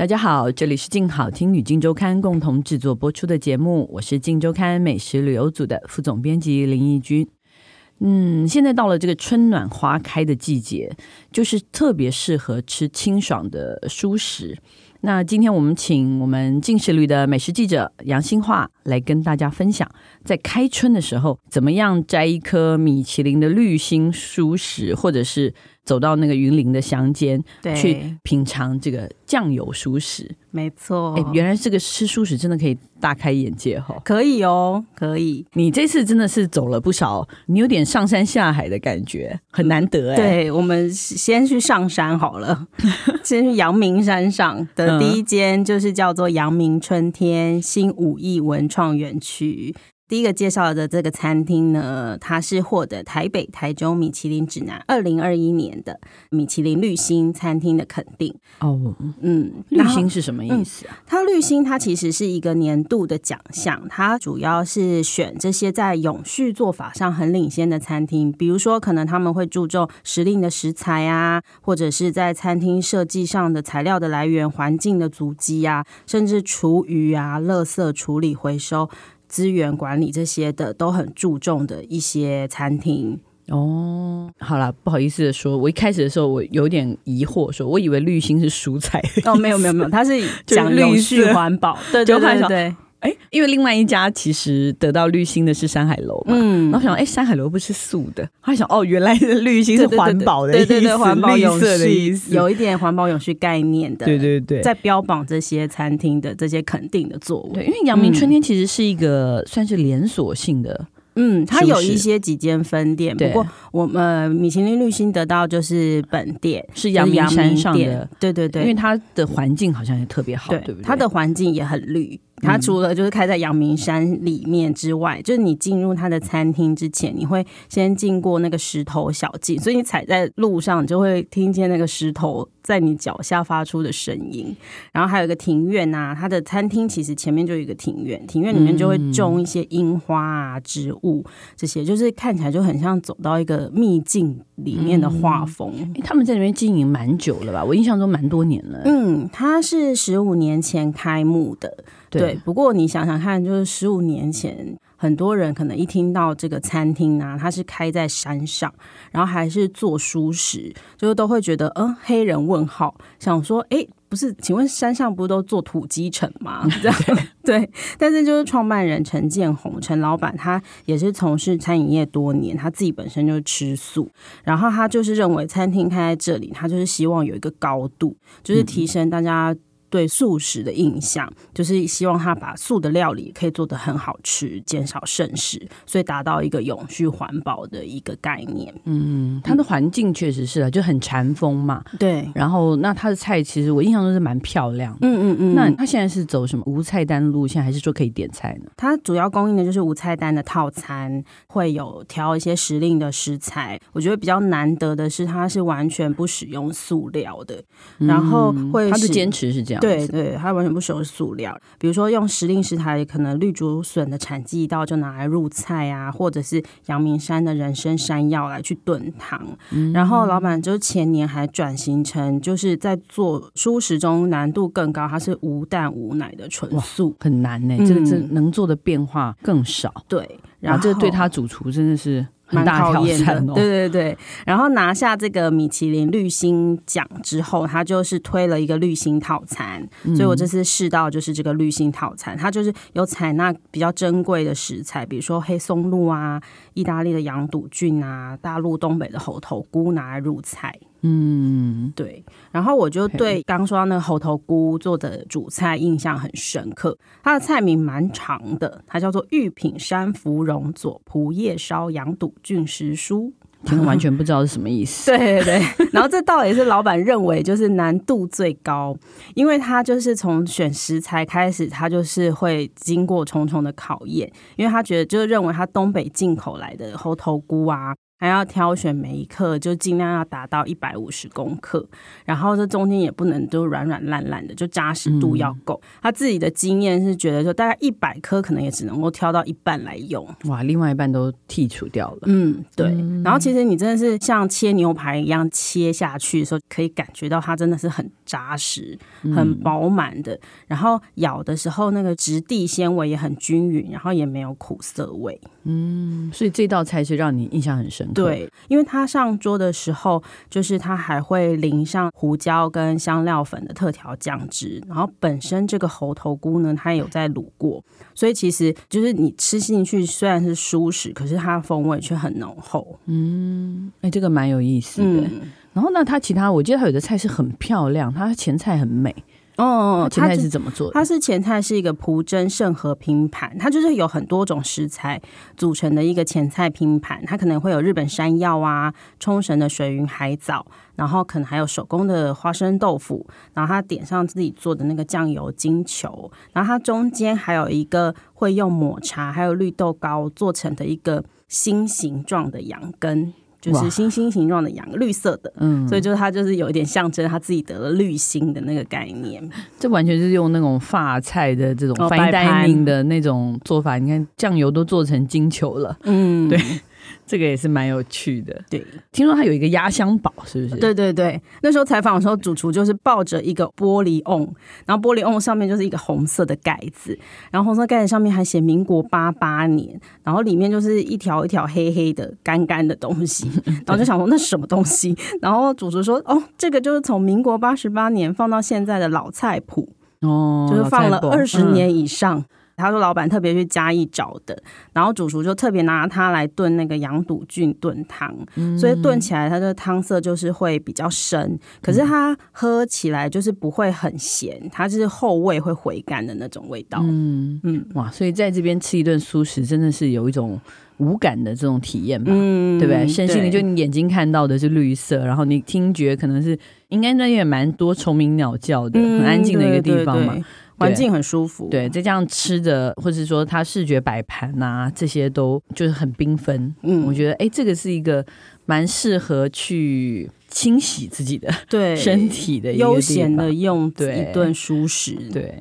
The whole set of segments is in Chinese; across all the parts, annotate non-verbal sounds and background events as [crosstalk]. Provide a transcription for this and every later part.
大家好，这里是静好听与静周刊共同制作播出的节目，我是静周刊美食旅游组的副总编辑林义君。嗯，现在到了这个春暖花开的季节，就是特别适合吃清爽的蔬食。那今天我们请我们静食旅的美食记者杨新化来跟大家分享，在开春的时候，怎么样摘一颗米其林的绿心蔬食，或者是。走到那个云林的乡间，对，去品尝这个酱油熟食，没错。哎，原来这个吃熟食真的可以大开眼界哈！可以哦，可以。你这次真的是走了不少，你有点上山下海的感觉，很难得哎。对，我们先去上山好了，[laughs] 先去阳明山上的第一间，就是叫做阳明春天新武艺文创园区。第一个介绍的这个餐厅呢，它是获得台北、台中米其林指南二零二一年的米其林绿星餐厅的肯定。哦，嗯，绿星是什么意思啊？嗯，它绿星它其实是一个年度的奖项，它主要是选这些在永续做法上很领先的餐厅，比如说可能他们会注重时令的食材啊，或者是在餐厅设计上的材料的来源、环境的足迹啊，甚至厨余啊、垃圾处理回收。资源管理这些的都很注重的一些餐厅哦。好了，不好意思的说，我一开始的时候我有点疑惑，说我以为滤芯是蔬菜哦，没有没有没有，它是 [laughs] 讲永续环保，对对对对。哎，因为另外一家其实得到绿星的是山海楼嘛，嗯，然后想，哎，山海楼不是素的，后来想，哦，原来是绿星是环保的意思，对对对，环保永续的意思，有一点环保永续概念的，对对对，在标榜这些餐厅的这些肯定的作物，对，因为阳明春天其实是一个算是连锁性的，嗯，它有一些几间分店，不过我们米其林绿星得到就是本店是阳明山上的，对对对，因为它的环境好像也特别好，对不对？它的环境也很绿。它除了就是开在阳明山里面之外，就是你进入它的餐厅之前，你会先经过那个石头小径，所以你踩在路上，你就会听见那个石头在你脚下发出的声音。然后还有一个庭院啊，它的餐厅其实前面就有一个庭院，庭院里面就会种一些樱花啊、植物这些，就是看起来就很像走到一个秘境里面的画风。嗯，他们在里面经营蛮久了吧？我印象中蛮多年了。嗯，它是十五年前开幕的。对，对，不过你想想看，就是十五年前，很多人可能一听到这个餐厅啊，它是开在山上，然后还是做熟食，就是都会觉得，嗯，黑人问号，想说，哎，不是，请问山上不是都做土鸡城吗？这 [laughs] 样对，但是就是创办人陈建宏，陈老板，他也是从事餐饮业多年，他自己本身就是吃素，然后他就是认为餐厅开在这里，他就是希望有一个高度，就是提升大家。对素食的印象，就是希望他把素的料理可以做得很好吃，减少剩食，所以达到一个永续环保的一个概念。嗯，它的环境确实是啊，就很禅风嘛。对，然后那它的菜其实我印象中是蛮漂亮。嗯嗯嗯。那它现在是走什么无菜单路线，还是说可以点菜呢？它主要供应的就是无菜单的套餐，会有调一些时令的食材。我觉得比较难得的是，它是完全不使用塑料的，然后会它的坚持是这样。对对，它完全不使用塑料。比如说用时令食材，可能绿竹笋的产季一到就拿来入菜啊，或者是阳明山的人参山药来去炖汤。嗯、然后老板就前年还转型成，就是在做蔬食中难度更高，它是无蛋无奶的纯素，很难呢、欸。这个这能做的变化更少。嗯、对，然后这对他主厨真的是。蛮考验的，对对对。然后拿下这个米其林绿星奖之后，他就是推了一个绿星套餐，所以我这次试到就是这个绿星套餐，它就是有采纳比较珍贵的食材，比如说黑松露啊、意大利的羊肚菌啊、大陆东北的猴头菇拿来入菜。嗯，对。然后我就对刚说到那个猴头菇做的主菜印象很深刻。它的菜名蛮长的，它叫做玉品山芙蓉佐蒲叶烧羊肚菌时蔬。听完全不知道是什么意思。对 [laughs] 对对，[laughs] 然后这倒也是老板认为就是难度最高，因为他就是从选食材开始，他就是会经过重重的考验，因为他觉得就是认为他东北进口来的猴头菇啊。还要挑选每一克，就尽量要达到一百五十公克，然后这中间也不能都软软烂烂的，就扎实度要够。嗯、他自己的经验是觉得，就大概一百颗可能也只能够挑到一半来用。哇，另外一半都剔除掉了。嗯，对。嗯、然后其实你真的是像切牛排一样切下去的时候，可以感觉到它真的是很扎实、很饱满的。嗯、然后咬的时候，那个质地纤维也很均匀，然后也没有苦涩味。嗯，所以这道菜是让你印象很深。对，因为它上桌的时候，就是它还会淋上胡椒跟香料粉的特调酱汁，然后本身这个猴头菇呢，它也有在卤过，所以其实就是你吃进去虽然是蔬食，可是它风味却很浓厚。嗯，哎，这个蛮有意思的。嗯、然后呢，它其他我记得它有的菜是很漂亮，它前菜很美。哦，前菜是怎么做的？它是前菜是一个蒲蒸盛和拼盘，它就是有很多种食材组成的一个前菜拼盘。它可能会有日本山药啊、冲绳的水云海藻，然后可能还有手工的花生豆腐，然后它点上自己做的那个酱油金球，然后它中间还有一个会用抹茶还有绿豆糕做成的一个心形状的羊羹。就是星星形状的羊，绿色的，嗯，所以就是它就是有一点象征他自己得了绿星的那个概念。这完全是用那种发菜的这种 fine dining 的那种做法，你看酱油都做成金球了，嗯，对。这个也是蛮有趣的，对。听说他有一个压箱宝，是不是？对对对，那时候采访的时候，主厨就是抱着一个玻璃瓮，然后玻璃瓮上面就是一个红色的盖子，然后红色盖子上面还写民国八八年，然后里面就是一条一条黑黑的干干的东西，[laughs] 然后就想说那是什么东西？然后主厨说哦，这个就是从民国八十八年放到现在的老菜谱哦，就是放了二十年以上。他说：“老板特别去嘉义找的，然后主厨就特别拿它来炖那个羊肚菌炖汤，嗯、所以炖起来它的汤色就是会比较深，可是它喝起来就是不会很咸，它就是后味会回甘的那种味道。嗯嗯，哇！所以在这边吃一顿素食，真的是有一种无感的这种体验吧？嗯，对不对？身心里就你眼睛看到的是绿色，然后你听觉可能是应该那也蛮多虫鸣鸟叫的，很安静的一个地方嘛。嗯”对对对环境很舒服，对，再加上吃的，或者说它视觉摆盘啊，这些都就是很缤纷。嗯，我觉得，哎，这个是一个蛮适合去清洗自己的对 [laughs] 身体的一个悠闲的用一顿舒食。对，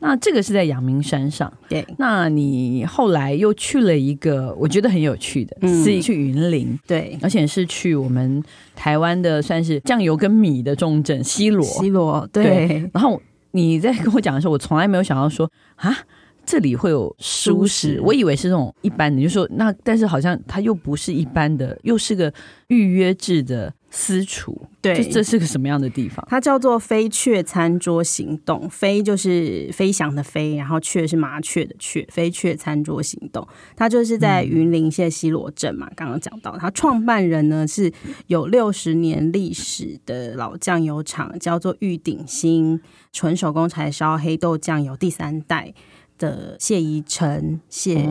那这个是在阳明山上。对，那你后来又去了一个我觉得很有趣的，嗯、是去云林。对，而且是去我们台湾的算是酱油跟米的重镇西螺。西螺，对，对，然后。你在跟我讲的时候，我从来没有想到说啊，这里会有舒适，我以为是那种一般的，就说那，但是好像它又不是一般的，又是个预约制的私厨。对，这是个什么样的地方？它叫做飞雀餐桌行动，飞就是飞翔的飞，然后雀是麻雀的雀，飞雀餐桌行动。它就是在云林县西罗镇嘛，刚刚讲到，它创办人呢是有六十年历史的老酱油厂，叫做玉鼎新。纯手工柴烧黑豆酱油第三代的谢宜成谢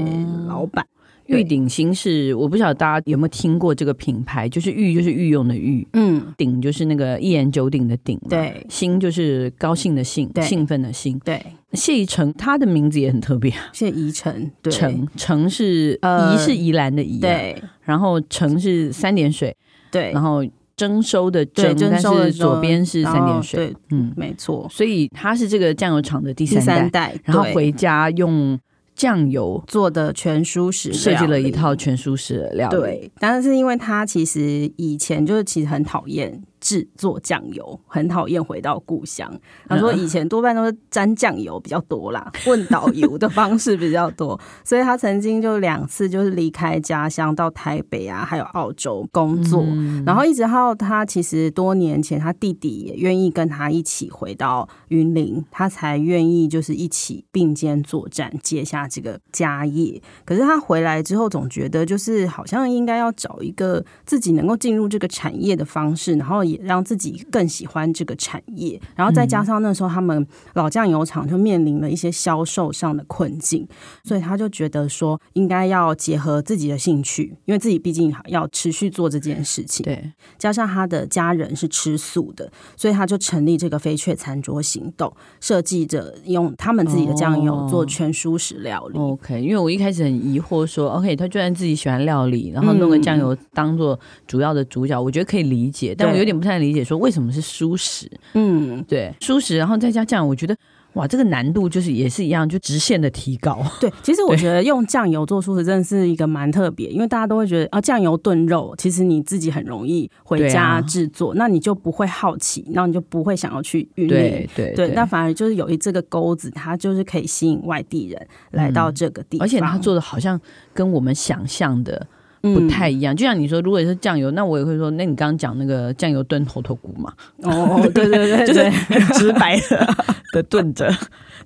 老板，玉鼎新是我不晓得大家有没有听过这个品牌，就是玉就是御用的玉，嗯，鼎就是那个一言九鼎的鼎，对，兴就是高兴的兴，兴奋的兴，对，谢宜成他的名字也很特别，谢宜成，成成是宜是宜兰的宜，对，然后成是三点水，对，然后。征收的征，但是左边是三点水，对，嗯，没错。所以他是这个酱油厂的第三代，第三代，然后回家用酱油做的全蔬食，设计了一套全蔬食的料理。对，但是因为他其实以前就是其实很讨厌。制作酱油很讨厌回到故乡。他说以前多半都是沾酱油比较多啦，[laughs] 问导游的方式比较多，所以他曾经就两次就是离开家乡到台北啊，还有澳洲工作，嗯、然后一直到他其实多年前他弟弟也愿意跟他一起回到云林，他才愿意就是一起并肩作战，接下这个家业。可是他回来之后总觉得就是好像应该要找一个自己能够进入这个产业的方式，然后。也让自己更喜欢这个产业。然后再加上那时候他们老酱油厂就面临了一些销售上的困境，所以他就觉得说应该要结合自己的兴趣，因为自己毕竟要持续做这件事情。对，加上他的家人是吃素的，所以他就成立这个飞雀餐桌行动，设计着用他们自己的酱油做全蔬食料理。哦、OK，因为我一开始很疑惑说，OK，他居然自己喜欢料理，然后弄个酱油当做主要的主角，嗯、我觉得可以理解，但我有点不太理解，说为什么是蔬食？嗯，对，蔬食，然后再加酱，我觉得。哇，这个难度就是也是一样，就直线的提高。对，其实我觉得用酱油做素食真的是一个蛮特别，因为大家都会觉得啊，酱油炖肉，其实你自己很容易回家制作，啊，那你就不会好奇，然后你就不会想要去运营。对对对，那反而就是有一这个钩子，它就是可以吸引外地人来到这个地方，嗯，而且他做的好像跟我们想象的。不太一样，就像你说，如果是酱油，那我也会说，那你刚刚讲那个酱油炖猴头菇嘛？哦，对对对，对，[laughs] 就是很直白的 [laughs] 的炖着。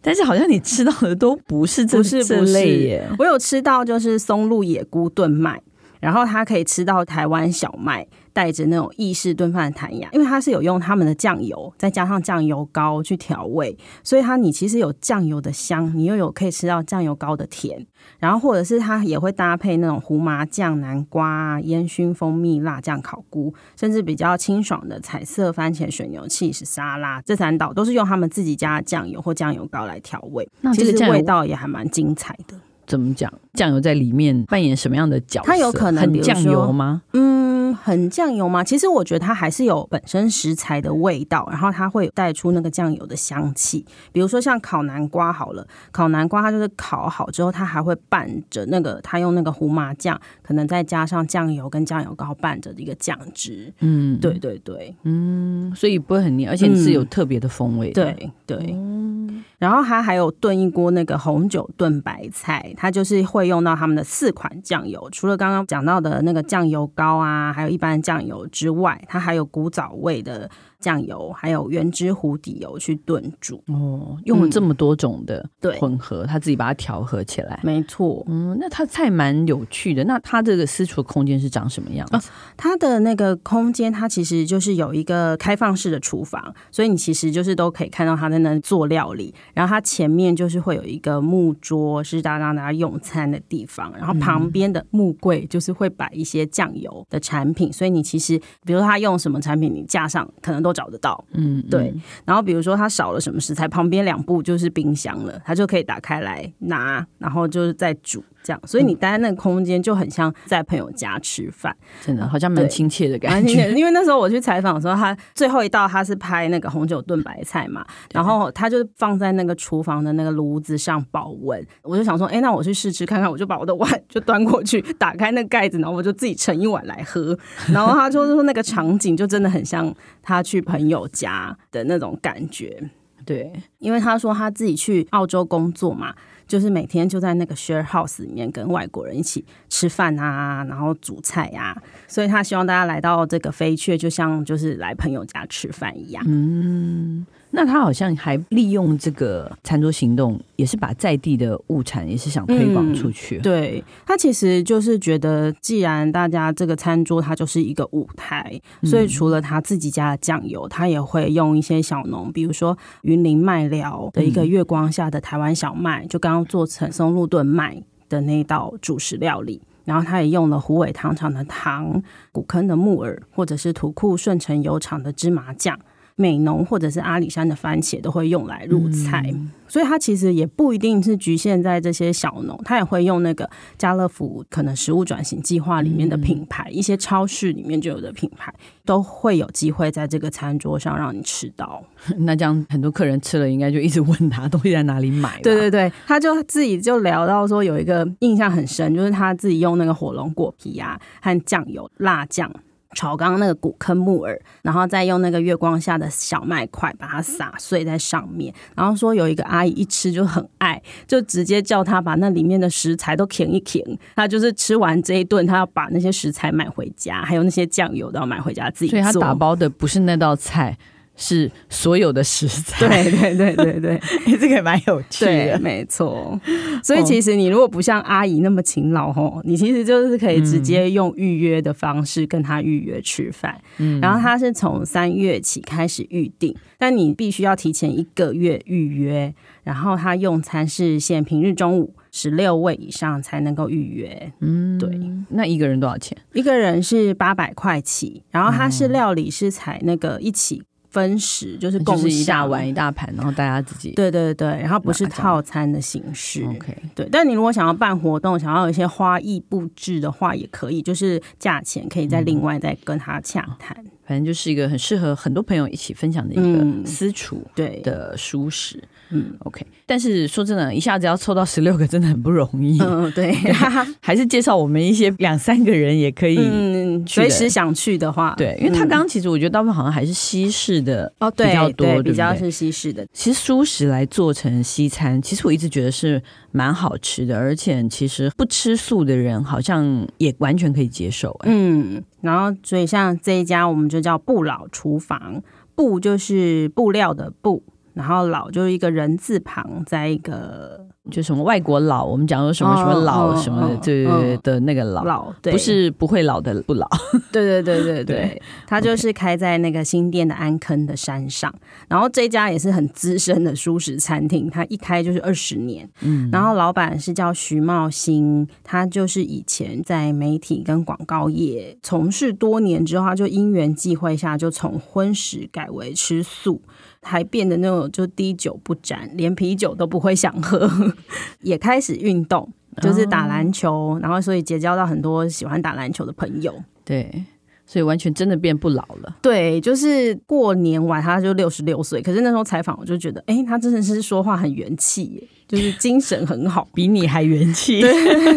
但是好像你吃到的都不是这不是这类耶。我有吃到就是松露野菇炖麦，然后它可以吃到台湾小麦。带着那种意式炖饭的弹牙，因为它是有用他们的酱油，再加上酱油膏去调味，所以它你其实有酱油的香，你又有可以吃到酱油膏的甜，然后或者是它也会搭配那种胡麻酱、南瓜、烟熏蜂蜜、辣酱烤菇，甚至比较清爽的彩色番茄水牛起司沙拉，这三道都是用他们自己家的酱油或酱油膏来调味，那其实味道也还蛮精彩的。怎么讲？酱油在里面扮演什么样的角色？它有可能很酱油吗？嗯。很酱油吗？其实我觉得它还是有本身食材的味道，然后它会带出那个酱油的香气。比如说像烤南瓜好了，烤南瓜它就是烤好之后，它还会拌着那个，它用那个胡麻酱，可能再加上酱油跟酱油膏拌着的一个酱汁。嗯，对对对，嗯，所以不会很腻，而且是有特别的风味的。嗯。对对，嗯，然后它还有炖一锅那个红酒炖白菜，它就是会用到他们的四款酱油，除了刚刚讲到的那个酱油膏啊。还有一般酱油之外，它还有古早味的。酱油还有原汁壶底油去炖煮哦，用了这么多种的对混合，嗯、他自己把它调和起来，没错。嗯，那它菜蛮有趣的。那它这个私厨空间是长什么样子？啊、它的那个空间，它其实就是有一个开放式的厨房，所以你其实就是都可以看到他在那做料理。然后它前面就是会有一个木桌，是大家让大家用餐的地方。然后旁边的木柜就是会摆一些酱油的产品，所以你其实比如说他用什么产品，你架上可能都找得到，嗯，对。然后比如说他少了什么食材，旁边两步就是冰箱了，他就可以打开来拿，然后就是再煮。这样，所以你待在那个空间就很像在朋友家吃饭，真的好像蛮亲切的感觉。因为那时候我去采访的时候，他最后一道他是拍那个红酒炖白菜嘛，然后他就放在那个厨房的那个炉子上保温。我就想说，哎，那我去试吃看看，我就把我的碗就端过去，打开那个盖子，然后我就自己盛一碗来喝。然后他就说，那个场景就真的很像他去朋友家的那种感觉。对，因为他说他自己去澳洲工作嘛。就是每天就在那个 share house 里面跟外国人一起吃饭啊，然后煮菜呀、啊，所以他希望大家来到这个飞雀，就像就是来朋友家吃饭一样。嗯。那他好像还利用这个餐桌行动，也是把在地的物产也是想推广出去。嗯、对，他其实就是觉得，既然大家这个餐桌它就是一个舞台，所以除了他自己家的酱油，他也会用一些小农，比如说云林麦寮的一个月光下的台湾小麦，就刚刚做成松露炖麦的那道主食料理。然后他也用了虎尾糖厂的糖、古坑的木耳，或者是土库顺成油厂的芝麻酱。美浓或者是阿里山的番茄都会用来入菜，嗯、所以它其实也不一定是局限在这些小农，它也会用那个家乐福可能食物转型计划里面的品牌，嗯、一些超市里面就有的品牌，都会有机会在这个餐桌上让你吃到。[laughs] 那这样很多客人吃了，应该就一直问他东西在哪里买。对对对，他就自己就聊到说有一个印象很深，就是他自己用那个火龙果皮啊和酱油辣酱。炒刚刚那个古坑木耳，然后再用那个月光下的小麦块把它撒碎在上面，然后说有一个阿姨一吃就很爱，就直接叫他把那里面的食材都舔一舔。他就是吃完这一顿，他要把那些食材买回家，还有那些酱油都要买回家自己做。所以他打包的不是那道菜。是所有的食材。对对对对对，[laughs] 这个也蛮有趣的，没错。所以其实你如果不像阿姨那么勤劳吼，你其实就是可以直接用预约的方式跟他预约吃饭。嗯，然后他是从三月起开始预定，但你必须要提前一个月预约。然后他用餐是限平日中午，十六位以上才能够预约。嗯，对。那一个人多少钱？一个人是八百块起。然后他是料理是采那个一起分食，就是共一大碗一大盘，然后大家自己。对对对，然后不是套餐的形式。OK，对。但你如果想要办活动，想要有一些花艺布置的话，也可以，就是价钱可以再另外再跟他洽谈。嗯，反正就是一个很适合很多朋友一起分享的一个私厨对的舒适。嗯，OK，但是说真的，一下子要凑到十六个真的很不容易。嗯，对，[laughs] 还是介绍我们一些两三个人也可以，嗯，随时想去的话，对，因为他刚刚其实我觉得大部分好像还是西式的哦，比较多，对，比较是西式的。其实蔬食来做成西餐，其实我一直觉得是蛮好吃的，而且其实不吃素的人好像也完全可以接受。嗯，然后所以像这一家我们就叫不老厨房，布就是布料的布。然后老就是一个人字旁，在一个就什么外国佬，我们讲说什么什么老什么的，对对对的那个老，老不是不会老的不老，[laughs] 对对对对对，他就是开在那个新店的安坑的山上，然后这家也是很资深的蔬食餐厅，他一开就是二十年，嗯，然后老板是叫徐茂兴，他就是以前在媒体跟广告业从事多年之后，他就因缘际会下就从荤食改为吃素。还变得那种就滴酒不沾，连啤酒都不会想喝，[laughs] 也开始运动，就是打篮球，哦、然后所以结交到很多喜欢打篮球的朋友。对，所以完全真的变不老了。对，就是过年完他就六十六岁，可是那时候采访我就觉得，哎，他真的是说话很元气。就是精神很好，比你还元气，[laughs] 对，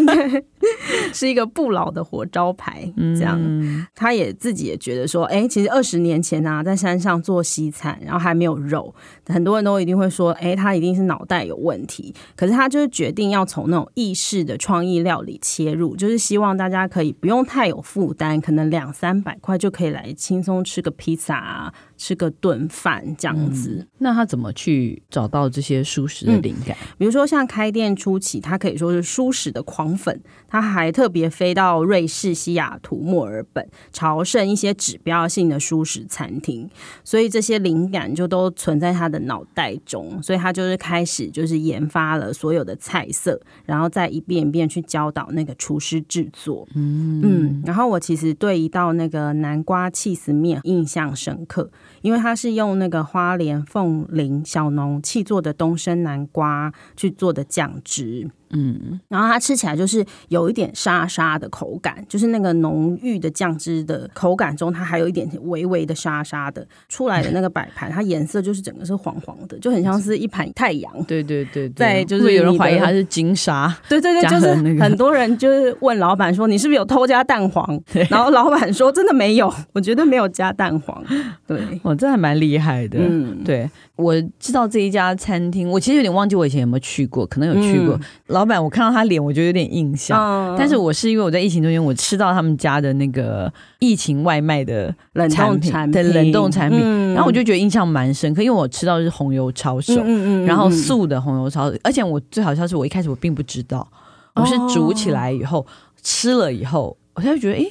对，[laughs] 是一个不老的活招牌。这样，嗯、他也自己也觉得说，哎、欸，其实二十年前啊，在山上做西餐，然后还没有肉，很多人都一定会说，哎、欸，他一定是脑袋有问题。可是他就是决定要从那种意式的创意料理切入，就是希望大家可以不用太有负担，可能两三百块就可以来轻松吃个披萨啊。吃个顿饭这样子。嗯，那他怎么去找到这些舒适的灵感？嗯，比如说像开店初期，他可以说是舒适的狂粉，他还特别飞到瑞士、西雅图、墨尔本朝圣一些指标性的舒食餐厅，所以这些灵感就都存在他的脑袋中，所以他就是开始就是研发了所有的菜色，然后再一遍一遍去教导那个厨师制作。嗯嗯，然后我其实对一道那个南瓜起司面印象深刻。因为它是用那个花莲凤林小农气做的东升南瓜去做的酱汁。嗯，然后它吃起来就是有一点沙沙的口感，就是那个浓郁的酱汁的口感中，它还有一点微微的沙沙的出来的那个摆盘，它颜色就是整个是黄黄的，就很像是一盘太阳。对对对，在就是有人怀疑它是金沙。对对对，就是很多人就是问老板说，你是不是有偷加蛋黄？然后老板说真的没有，我觉得没有加蛋黄。对，我这还蛮厉害的。嗯，对。我知道这一家餐厅，我其实有点忘记我以前有没有去过，可能有去过。嗯、老板，我看到他脸，我就有点印象。嗯、但是我是因为我在疫情中间，我吃到他们家的那个疫情外卖的冷冻产品，的冷冻产品，嗯、然后我就觉得印象蛮深刻，因为我吃到的是红油抄手，然后素的红油抄手，而且我最好笑是我一开始我并不知道，我是煮起来以后、哦、吃了以后，我才会觉得，哎。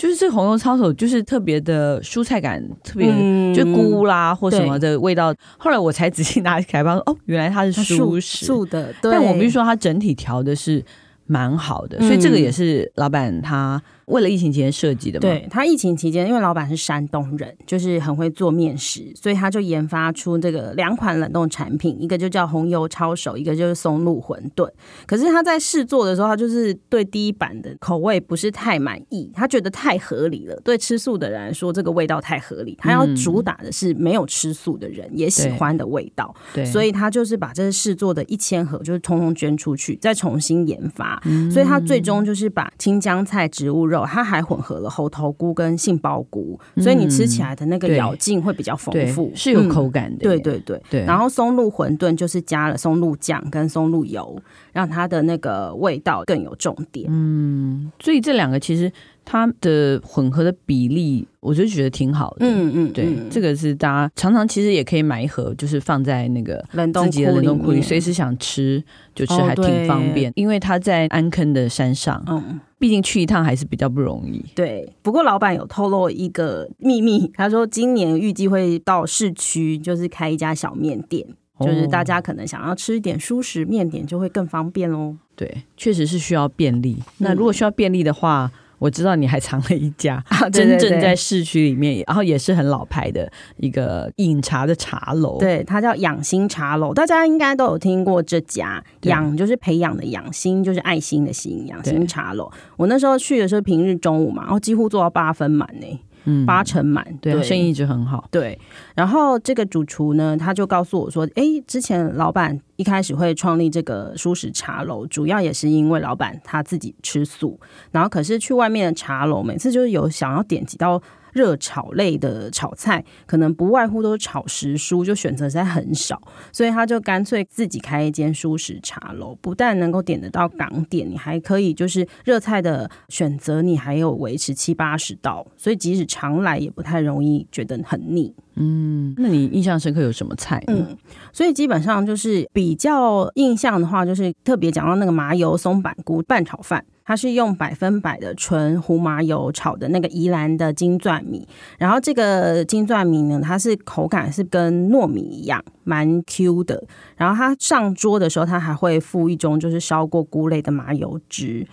就是这个红油抄手，就是特别的蔬菜感，特别、嗯、就菇啦或什么的味道。后来我才仔细拿起来，发现哦，原来它是素食素的。但我必须说，它整体调的是蛮好的，所以这个也是老板他。为了疫情期间设计的嘛？对，他疫情期间，因为老板是山东人，就是很会做面食，所以他就研发出这个两款冷冻产品，一个就叫红油抄手，一个就是松露馄饨。可是他在试做的时候，他就是对第一版的口味不是太满意，他觉得太合理了。对吃素的人来说，这个味道太合理，他要主打的是没有吃素的人也喜欢的味道。对，所以他就是把这个试做的一千盒，就是通通捐出去，再重新研发。嗯，所以他最终就是把青江菜、植物肉。它还混合了猴头菇跟杏鲍菇，嗯、所以你吃起来的那个咬劲会比较丰富，是有口感的。对对对对。然后松露馄饨就是加了松露酱跟松露油，让它的那个味道更有重点。嗯，所以这两个其实。它的混合的比例，我就觉得挺好的。嗯嗯，对，嗯这个是大家常常其实也可以买一盒，就是放在那个冷冻自己的冷冻库里，随时想吃就吃，哦还挺方便。对因为它在安坑的山上，嗯，毕竟去一趟还是比较不容易。对。不过老板有透露一个秘密，他说今年预计会到市区，就是开一家小面店。就是大家可能想要吃一点舒食面点，就会更方便喽。对，确实是需要便利。那如果需要便利的话，我知道你还藏了一家真正在市区里面，然后也是很老牌的一个饮茶的茶楼。对，它叫养心茶楼，大家应该都有听过这家。养就是培养的养，心就是爱心的心。养心茶楼，我那时候去的时候平日中午嘛，然后几乎做到八分满呢。嗯，八成满，对，对，生意一直很好。对，然后这个主厨呢，他就告诉我说：“哎，之前老板一开始会创立这个舒适茶楼，主要也是因为老板他自己吃素，然后可是去外面的茶楼，每次就是有想要点几道。”热炒类的炒菜，可能不外乎都是炒时蔬，就选择实在很少，所以他就干脆自己开一间蔬食茶楼，不但能够点得到港点，你还可以就是热菜的选择，你还有维持七八十道，所以即使常来也不太容易觉得很腻。嗯，那你印象深刻有什么菜？嗯，所以基本上就是比较印象的话，就是特别讲到那个麻油松板菇拌炒饭。它是用百分百的纯胡麻油炒的那个宜兰的金钻米，然后这个金钻米呢，它是口感是跟糯米一样，蛮 Q 的。然后它上桌的时候，它还会附一种就是烧过菇类的麻油汁。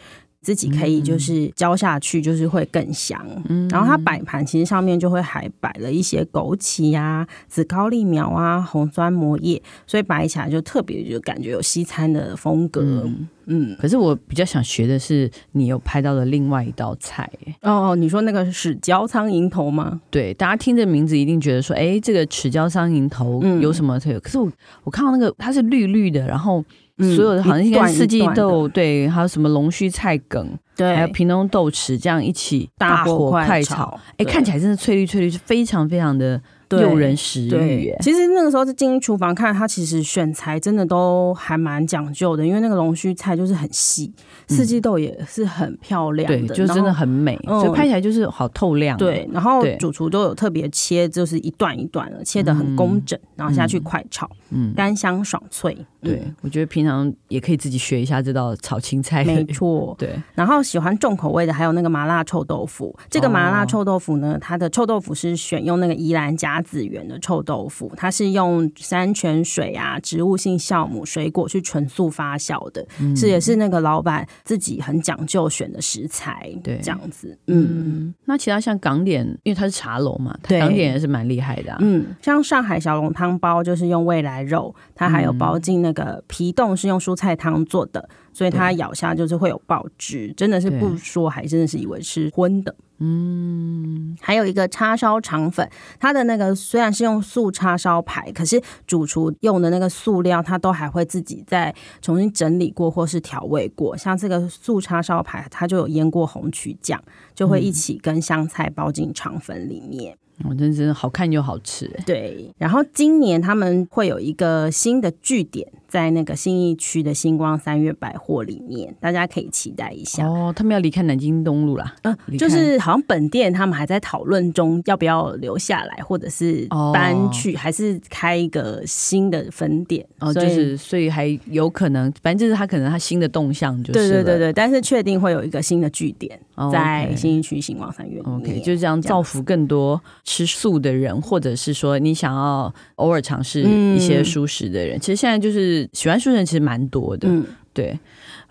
自己可以就是浇下去，就是会更香。嗯，然后它摆盘其实上面就会还摆了一些枸杞啊、紫高丽苗啊、红酸蘑叶，所以摆起来就特别就感觉有西餐的风格。嗯，嗯，可是我比较想学的是你有拍到的另外一道菜。哦，你说那个豉椒苍蝇头吗？对，大家听这名字一定觉得说，哎，这个豉椒苍蝇头有什么特可是我我看到那个它是绿绿的，然后。所有的好像应该四季豆，对，还有什么龙须菜梗，对，还有平东豆豉，这样一起大火快炒，哎，看起来真的翠绿翠绿，是非常非常的诱人食欲。其实那个时候在进厨房看，它其实选材真的都还蛮讲究的，因为那个龙须菜就是很细。四季豆也是很漂亮的，对，就真的很美，所以拍起来就是好透亮。对，然后主厨都有特别切，就是一段一段的，切的很工整，然后下去快炒，嗯，干香爽脆。对，我觉得平常也可以自己学一下这道炒青菜。没错，[laughs] 对。然后喜欢重口味的还有那个麻辣臭豆腐。这个麻辣臭豆腐呢，它的臭豆腐是选用那个宜兰甲子园的臭豆腐，它是用山泉水啊、植物性酵母、水果去纯素发酵的，是也是那个老板。自己很讲究选的食材，对，这样子，嗯，嗯，那其他像港点，因为它是茶楼嘛，对，港点也是蛮厉害的，啊，嗯，像上海小笼汤包就是用未来肉，它还有包进那个皮冻是用蔬菜汤做的，所以它咬下就是会有爆汁，真的是不说还真的是以为是荤的。嗯，还有一个叉烧肠粉，它的那个虽然是用素叉烧排，可是主厨用的那个塑料，它都还会自己再重新整理过或是调味过。像这个素叉烧排，它就有腌过红曲酱，就会一起跟香菜包进肠粉里面。我真真的好看又好吃，对。然后今年他们会有一个新的据点。在那个信义区的星光三月百货里面，大家可以期待一下哦。他们要离开南京东路啦，嗯、呃，就是好像本店他们还在讨论中，要不要留下来，或者是搬去，哦、还是开一个新的分店。哦，就是所以还有可能，反正就是他可能他新的动向就是对对对对，但是确定会有一个新的据点在新义区星光三越里面。OK，就是这样造福更多吃素的人，或者是说你想要偶尔尝试一些素食的人，嗯、其实现在就是。喜欢书人其实蛮多的，嗯，对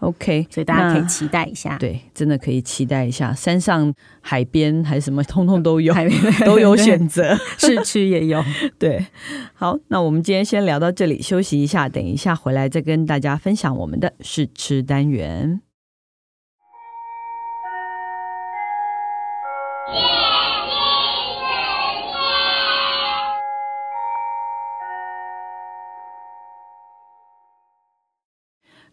，OK，所以大家可以期待一下，对，真的可以期待一下，山上、海边还是什么，通通都有，[laughs] 都有选择，[laughs] 市区也有，[laughs] 对，好，那我们今天先聊到这里，休息一下，等一下回来再跟大家分享我们的试吃单元。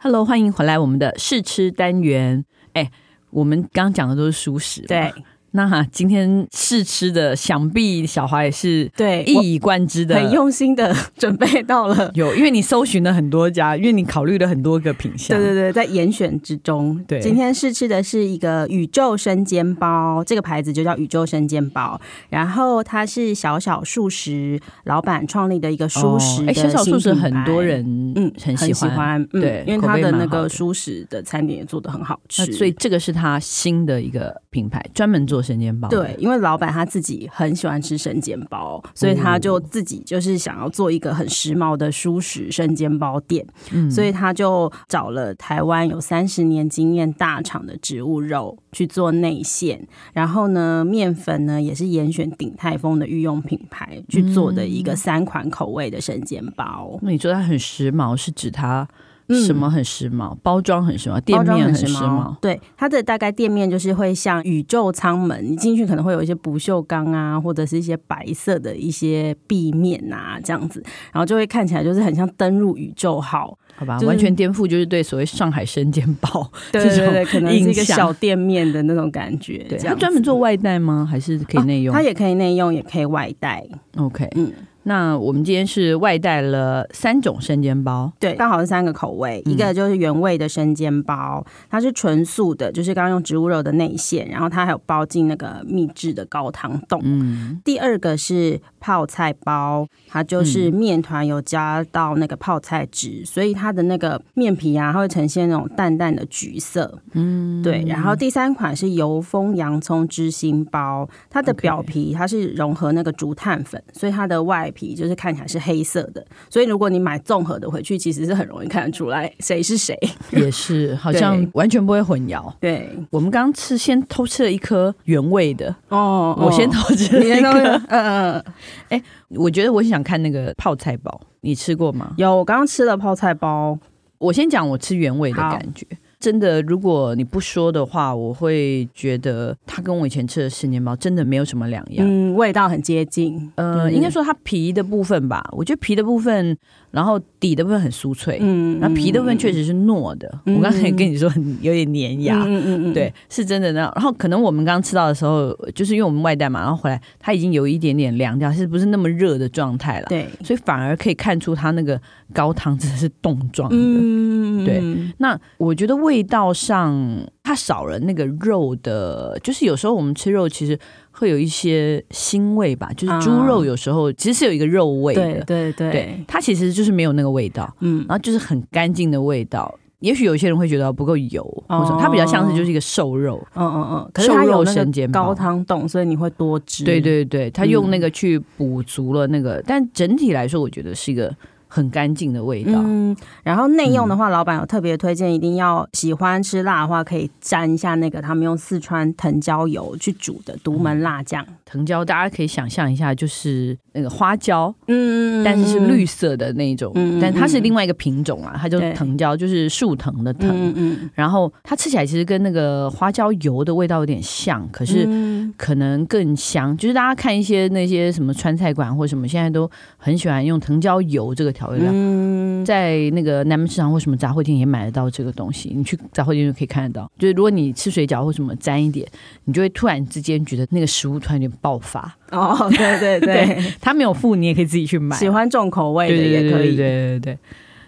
Hello，欢迎回来我们的试吃单元。哎，我们刚讲的都是熟食，对那今天试吃的，想必小华也是对一以贯之的，很用心的准备到了。[laughs] 有，因为你搜寻了很多家，因为你考虑了很多个品项。对对对，在严选之中。对，今天试吃的是一个宇宙生煎包，这个牌子就叫宇宙生煎包。然后它是小小素食老板创立的一个素食的，哎、哦，小小素食很多人嗯很喜欢，对，因为它的那个素食的餐点也做的很好吃，所以这个是他新的一个品牌，专门做。生煎包对，因为老板他自己很喜欢吃生煎包，所以他就自己就是想要做一个很时髦的舒适生煎包店，嗯，所以他就找了台湾有三十年经验大厂的植物肉去做内馅，然后呢，面粉呢也是严选鼎泰丰的御用品牌去做的一个三款口味的生煎包。那、嗯、你说它很时髦，是指它？什么很时髦？包装很时髦，店面很时髦。对，它的大概店面就是会像宇宙舱门，你进去可能会有一些不锈钢啊，或者是一些白色的一些壁面啊，这样子，然后就会看起来就是很像登入宇宙号，好吧？就是、完全颠覆就是对所谓上海生煎包，[laughs] 对对对，可能是一个小店面的那种感觉。对，它专门做外带吗？还是可以内用？它、哦、也可以内用，也可以外带。OK，嗯。那我们今天是外带了三种生煎包，对，刚好是三个口味，嗯、一个就是原味的生煎包，它是纯素的，就是刚刚用植物肉的内馅，然后它还有包进那个秘制的高汤冻。嗯，第二个是泡菜包，它就是面团有加到那个泡菜汁，嗯、所以它的那个面皮啊，它会呈现那种淡淡的橘色。嗯，对。然后第三款是油封洋葱芝心包，它的表皮它是融合那个竹炭粉，所以它的外皮就是看起来是黑色的，所以如果你买综合的回去，其实是很容易看得出来谁是谁。也是，好像 [laughs] 完全不会混淆。对，我们刚刚吃，先偷吃了一颗原味的哦，我先偷吃了一颗。[laughs] 嗯嗯，哎，我觉得我想看那个泡菜包，你吃过吗？有，我刚刚吃了泡菜包。我先讲我吃原味的感觉。真的，如果你不说的话，我会觉得它跟我以前吃的生煎包真的没有什么两样。嗯，味道很接近。呃，应该说它皮的部分吧，我觉得皮的部分，然后底的部分很酥脆。嗯，然后皮的部分确实是糯的。嗯、我刚才也跟你说很有点粘牙。嗯嗯嗯，对，是真的那。然后可能我们刚刚吃到的时候，就是因为我们外带嘛，然后回来它已经有一点点凉掉，是不是那么热的状态了？对，所以反而可以看出它那个高汤真的是冻状的。嗯，对。那我觉得味。味道上，它少了那个肉的，就是有时候我们吃肉其实会有一些腥味吧，就是猪肉有时候其实是有一个肉味的，对对对，对，它其实就是没有那个味道，嗯，然后就是很干净的味道。也许有些人会觉得不够油，或者它比较像是就是一个瘦肉，嗯嗯嗯，可是它有那个高汤冻，所以你会多汁。对对对，它用那个去补足了那个，嗯、但整体来说，我觉得是一个。很干净的味道。嗯，然后内用的话，嗯、老板有特别推荐，一定要喜欢吃辣的话，可以沾一下那个他们用四川藤椒油去煮的独门辣酱。嗯、藤椒大家可以想象一下，就是那个花椒，嗯，但是是绿色的那种，嗯，但它是另外一个品种啊，它就藤椒，就是树藤的藤。嗯嗯。然后它吃起来其实跟那个花椒油的味道有点像，可是可能更香。就是大家看一些那些什么川菜馆或什么，现在都很喜欢用藤椒油这个。嗯，在那个南门市场或什么杂货店也买得到这个东西，你去杂货店就可以看得到。就是如果你吃水饺或什么沾一点，你就会突然之间觉得那个食物突然有点爆发。哦，对对对，对，[laughs] 他没有付，你也可以自己去买。喜欢重口味的也可以。对对对，对对对，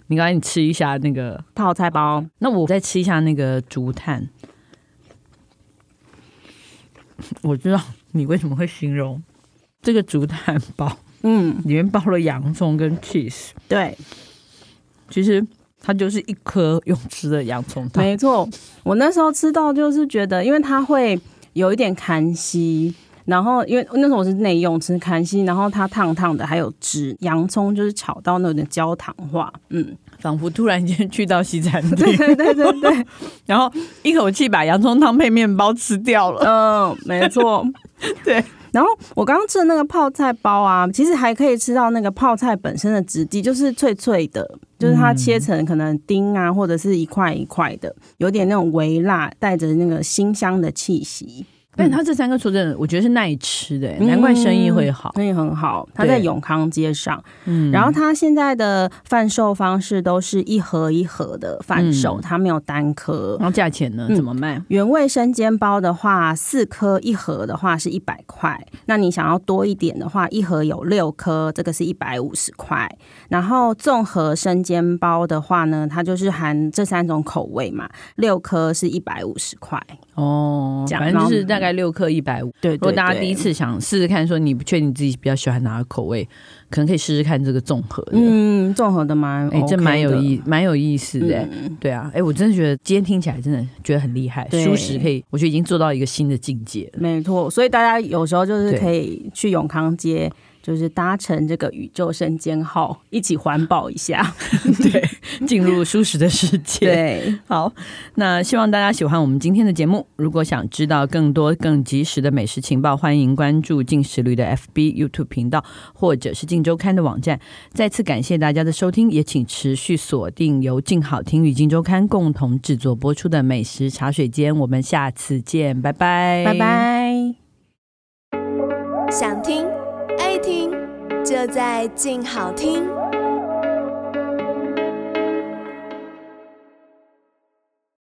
你刚才你吃一下那个泡菜包，那我再吃一下那个竹炭。[laughs] 我知道你为什么会形容这个竹炭包。嗯，里面包了洋葱跟 cheese。对，其实它就是一颗用吃的洋葱汤。没错，我那时候吃到就是觉得，因为它会有一点坎西，然后因为那时候我是内用吃坎西，然后它烫烫的，还有汁，洋葱就是炒到那种焦糖化，嗯，仿佛突然间去到西餐厅。对对对对对，[laughs] 然后一口气把洋葱汤配面包吃掉了。嗯，没错，[laughs] 对。然后我刚刚吃的那个泡菜包啊，其实还可以吃到那个泡菜本身的质地，就是脆脆的，就是它切成可能丁啊，或者是一块一块的，有点那种微辣，带着那个辛香的气息。但他这三个说真的，我觉得是耐吃的，难怪生意会好，生意很好。它在永康街上，嗯，然后它现在的贩售方式都是一盒一盒的贩售，它没有单颗。然后价钱呢？怎么卖？原味生煎包的话，四颗一盒的话是一百块。那你想要多一点的话，一盒有六颗，这个是一百五十块。然后综合生煎包的话呢，它就是含这三种口味嘛，六颗是一百五十块。哦，反正就是大概六克一百五。对，如果大家第一次想试试看，说你不确定自己比较喜欢哪个口味，可能可以试试看这个综合的。嗯，综合的蛮，哎，这蛮有意，蛮有意思的。对啊，哎，我真的觉得今天听起来真的觉得很厉害，舒适可以，我觉得已经做到一个新的境界了。没错，所以大家有时候就是可以去永康街。就是搭乘这个宇宙生煎号，一起环保一下，[laughs] 对，[laughs] 进入舒适的世界。对，好，那希望大家喜欢我们今天的节目。如果想知道更多更及时的美食情报，欢迎关注进食率的 FB、YouTube 频道，或者是镜周刊的网站。再次感谢大家的收听，也请持续锁定由静好听与镜周刊共同制作播出的美食茶水间。我们下次见，拜拜，拜拜。想听。爱听就在静好听。